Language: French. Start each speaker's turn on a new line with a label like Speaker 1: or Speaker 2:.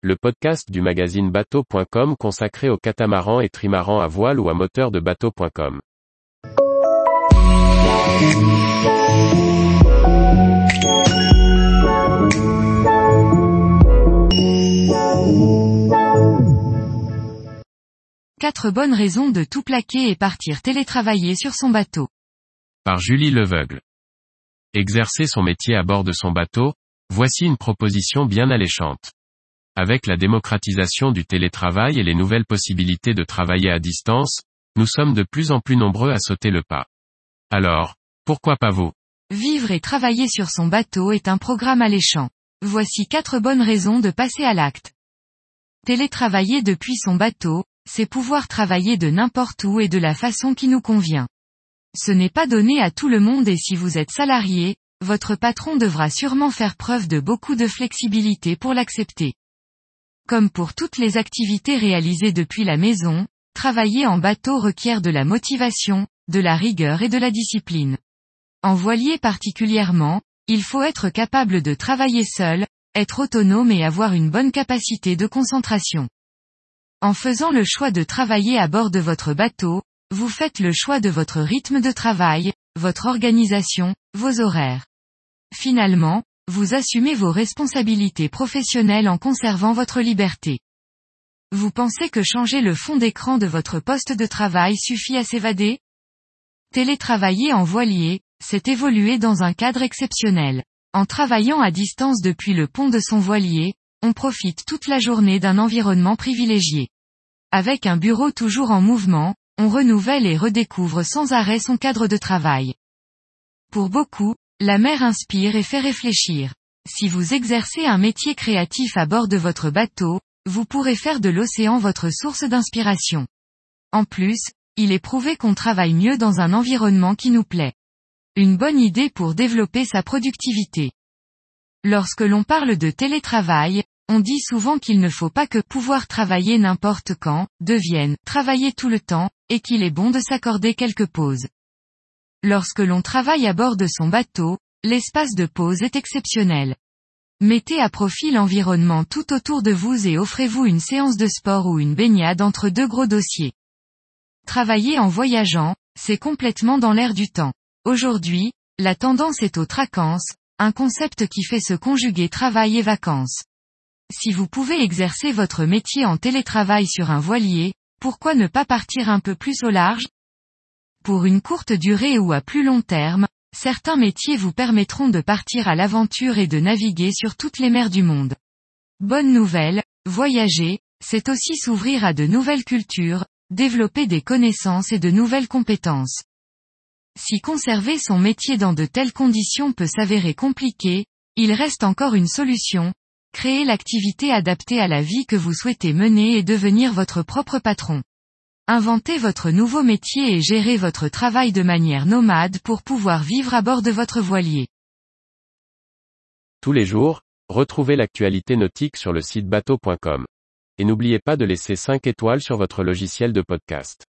Speaker 1: le podcast du magazine bateau.com consacré aux catamarans et trimarans à voile ou à moteur de bateau.com.
Speaker 2: Quatre bonnes raisons de tout plaquer et partir télétravailler sur son bateau.
Speaker 1: Par Julie Leveugle. Exercer son métier à bord de son bateau, voici une proposition bien alléchante. Avec la démocratisation du télétravail et les nouvelles possibilités de travailler à distance, nous sommes de plus en plus nombreux à sauter le pas. Alors, pourquoi pas vous?
Speaker 2: Vivre et travailler sur son bateau est un programme alléchant. Voici quatre bonnes raisons de passer à l'acte. Télétravailler depuis son bateau, c'est pouvoir travailler de n'importe où et de la façon qui nous convient. Ce n'est pas donné à tout le monde et si vous êtes salarié, votre patron devra sûrement faire preuve de beaucoup de flexibilité pour l'accepter. Comme pour toutes les activités réalisées depuis la maison, travailler en bateau requiert de la motivation, de la rigueur et de la discipline. En voilier particulièrement, il faut être capable de travailler seul, être autonome et avoir une bonne capacité de concentration. En faisant le choix de travailler à bord de votre bateau, vous faites le choix de votre rythme de travail, votre organisation, vos horaires. Finalement, vous assumez vos responsabilités professionnelles en conservant votre liberté. Vous pensez que changer le fond d'écran de votre poste de travail suffit à s'évader? Télétravailler en voilier, c'est évoluer dans un cadre exceptionnel. En travaillant à distance depuis le pont de son voilier, on profite toute la journée d'un environnement privilégié. Avec un bureau toujours en mouvement, on renouvelle et redécouvre sans arrêt son cadre de travail. Pour beaucoup, la mer inspire et fait réfléchir. Si vous exercez un métier créatif à bord de votre bateau, vous pourrez faire de l'océan votre source d'inspiration. En plus, il est prouvé qu'on travaille mieux dans un environnement qui nous plaît. Une bonne idée pour développer sa productivité. Lorsque l'on parle de télétravail, on dit souvent qu'il ne faut pas que pouvoir travailler n'importe quand, devienne travailler tout le temps, et qu'il est bon de s'accorder quelques pauses. Lorsque l'on travaille à bord de son bateau, l'espace de pause est exceptionnel. Mettez à profit l'environnement tout autour de vous et offrez-vous une séance de sport ou une baignade entre deux gros dossiers. Travailler en voyageant, c'est complètement dans l'air du temps. Aujourd'hui, la tendance est aux tracances, un concept qui fait se conjuguer travail et vacances. Si vous pouvez exercer votre métier en télétravail sur un voilier, pourquoi ne pas partir un peu plus au large Pour une courte durée ou à plus long terme, certains métiers vous permettront de partir à l'aventure et de naviguer sur toutes les mers du monde. Bonne nouvelle, voyager, c'est aussi s'ouvrir à de nouvelles cultures, développer des connaissances et de nouvelles compétences. Si conserver son métier dans de telles conditions peut s'avérer compliqué, il reste encore une solution, créer l'activité adaptée à la vie que vous souhaitez mener et devenir votre propre patron. Inventez votre nouveau métier et gérez votre travail de manière nomade pour pouvoir vivre à bord de votre voilier.
Speaker 1: Tous les jours, retrouvez l'actualité nautique sur le site bateau.com. Et n'oubliez pas de laisser 5 étoiles sur votre logiciel de podcast.